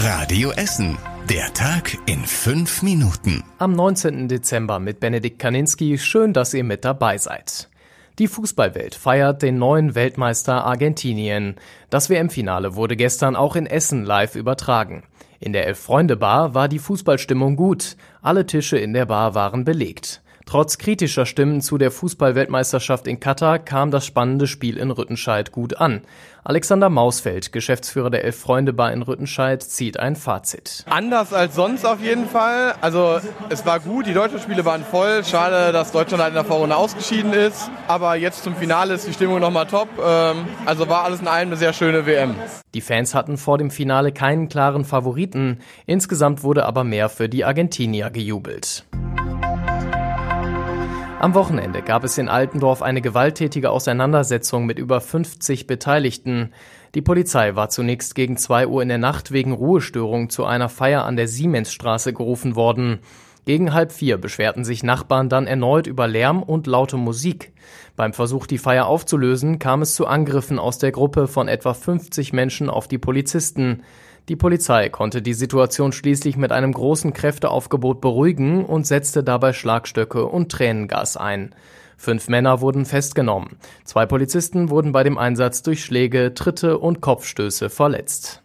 Radio Essen. Der Tag in fünf Minuten. Am 19. Dezember mit Benedikt Kaninski. Schön, dass ihr mit dabei seid. Die Fußballwelt feiert den neuen Weltmeister Argentinien. Das WM-Finale wurde gestern auch in Essen live übertragen. In der Elf-Freunde-Bar war die Fußballstimmung gut. Alle Tische in der Bar waren belegt. Trotz kritischer Stimmen zu der Fußballweltmeisterschaft in Katar kam das spannende Spiel in Rüttenscheid gut an. Alexander Mausfeld, Geschäftsführer der Elf Freunde Bar in Rüttenscheid, zieht ein Fazit. Anders als sonst auf jeden Fall. Also es war gut, die deutschen Spiele waren voll. Schade, dass Deutschland halt in der Vorrunde ausgeschieden ist. Aber jetzt zum Finale ist die Stimmung nochmal top. Ähm, also war alles in allem eine sehr schöne WM. Die Fans hatten vor dem Finale keinen klaren Favoriten. Insgesamt wurde aber mehr für die Argentinier gejubelt. Am Wochenende gab es in Altendorf eine gewalttätige Auseinandersetzung mit über 50 Beteiligten. Die Polizei war zunächst gegen 2 Uhr in der Nacht wegen Ruhestörung zu einer Feier an der Siemensstraße gerufen worden. Gegen halb vier beschwerten sich Nachbarn dann erneut über Lärm und laute Musik. Beim Versuch, die Feier aufzulösen, kam es zu Angriffen aus der Gruppe von etwa 50 Menschen auf die Polizisten. Die Polizei konnte die Situation schließlich mit einem großen Kräfteaufgebot beruhigen und setzte dabei Schlagstöcke und Tränengas ein. Fünf Männer wurden festgenommen. Zwei Polizisten wurden bei dem Einsatz durch Schläge, Tritte und Kopfstöße verletzt.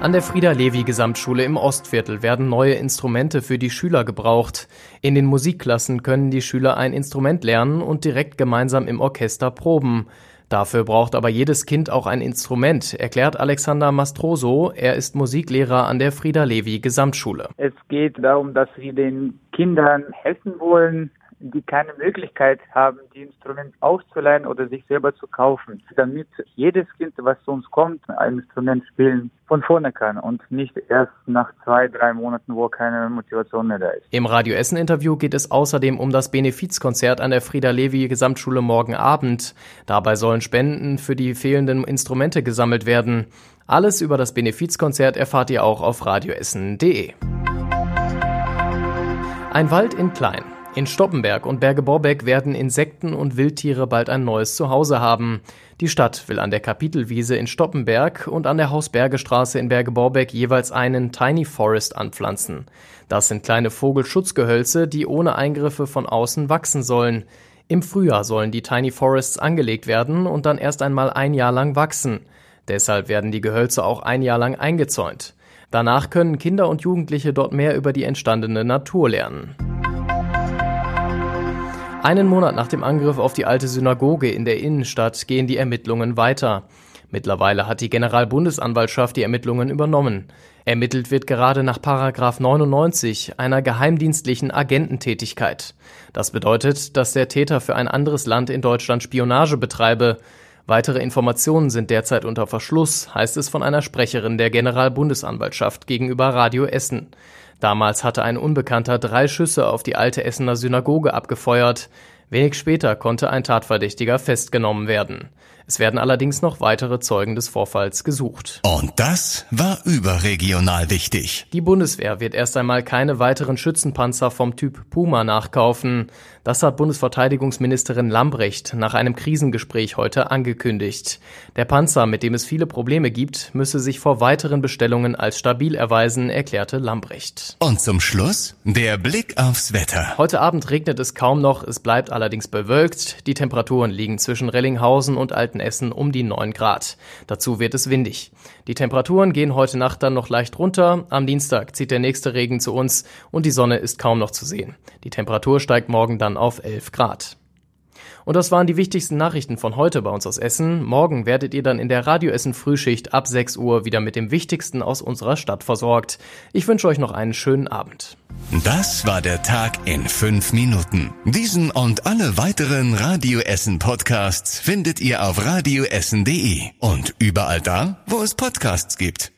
An der Frieda-Levi-Gesamtschule im Ostviertel werden neue Instrumente für die Schüler gebraucht. In den Musikklassen können die Schüler ein Instrument lernen und direkt gemeinsam im Orchester proben. Dafür braucht aber jedes Kind auch ein Instrument, erklärt Alexander Mastroso. Er ist Musiklehrer an der Frieda Levi Gesamtschule. Es geht darum, dass wir den Kindern helfen wollen, die keine Möglichkeit haben, die Instrumente auszuleihen oder sich selber zu kaufen, damit jedes Kind, was zu uns kommt, ein Instrument spielen von vorne kann und nicht erst nach zwei, drei Monaten, wo keine Motivation mehr da ist. Im Radio Essen Interview geht es außerdem um das Benefizkonzert an der Frieda Levi Gesamtschule morgen Abend. Dabei sollen Spenden für die fehlenden Instrumente gesammelt werden. Alles über das Benefizkonzert erfahrt ihr auch auf radioessen.de. Ein Wald in Klein. In Stoppenberg und Berge-Borbeck werden Insekten und Wildtiere bald ein neues Zuhause haben. Die Stadt will an der Kapitelwiese in Stoppenberg und an der Hausbergestraße in Berge-Borbeck jeweils einen Tiny Forest anpflanzen. Das sind kleine Vogelschutzgehölze, die ohne Eingriffe von außen wachsen sollen. Im Frühjahr sollen die Tiny Forests angelegt werden und dann erst einmal ein Jahr lang wachsen. Deshalb werden die Gehölze auch ein Jahr lang eingezäunt. Danach können Kinder und Jugendliche dort mehr über die entstandene Natur lernen. Einen Monat nach dem Angriff auf die alte Synagoge in der Innenstadt gehen die Ermittlungen weiter. Mittlerweile hat die Generalbundesanwaltschaft die Ermittlungen übernommen. Ermittelt wird gerade nach Paragraph 99 einer geheimdienstlichen Agententätigkeit. Das bedeutet, dass der Täter für ein anderes Land in Deutschland Spionage betreibe. Weitere Informationen sind derzeit unter Verschluss, heißt es von einer Sprecherin der Generalbundesanwaltschaft gegenüber Radio Essen. Damals hatte ein Unbekannter drei Schüsse auf die alte Essener Synagoge abgefeuert. Wenig später konnte ein Tatverdächtiger festgenommen werden. Es werden allerdings noch weitere Zeugen des Vorfalls gesucht. Und das war überregional wichtig. Die Bundeswehr wird erst einmal keine weiteren Schützenpanzer vom Typ Puma nachkaufen. Das hat Bundesverteidigungsministerin Lambrecht nach einem Krisengespräch heute angekündigt. Der Panzer, mit dem es viele Probleme gibt, müsse sich vor weiteren Bestellungen als stabil erweisen, erklärte Lambrecht. Und zum Schluss der Blick aufs Wetter. Heute Abend regnet es kaum noch, es bleibt allerdings bewölkt. Die Temperaturen liegen zwischen Rellinghausen und Altenessen um die 9 Grad. Dazu wird es windig. Die Temperaturen gehen heute Nacht dann noch leicht runter. Am Dienstag zieht der nächste Regen zu uns und die Sonne ist kaum noch zu sehen. Die Temperatur steigt morgen dann auf 11 Grad. Und das waren die wichtigsten Nachrichten von heute bei uns aus Essen. Morgen werdet ihr dann in der Radio Essen Frühschicht ab 6 Uhr wieder mit dem Wichtigsten aus unserer Stadt versorgt. Ich wünsche euch noch einen schönen Abend. Das war der Tag in fünf Minuten. Diesen und alle weiteren Radio Essen Podcasts findet ihr auf radioessen.de und überall da, wo es Podcasts gibt.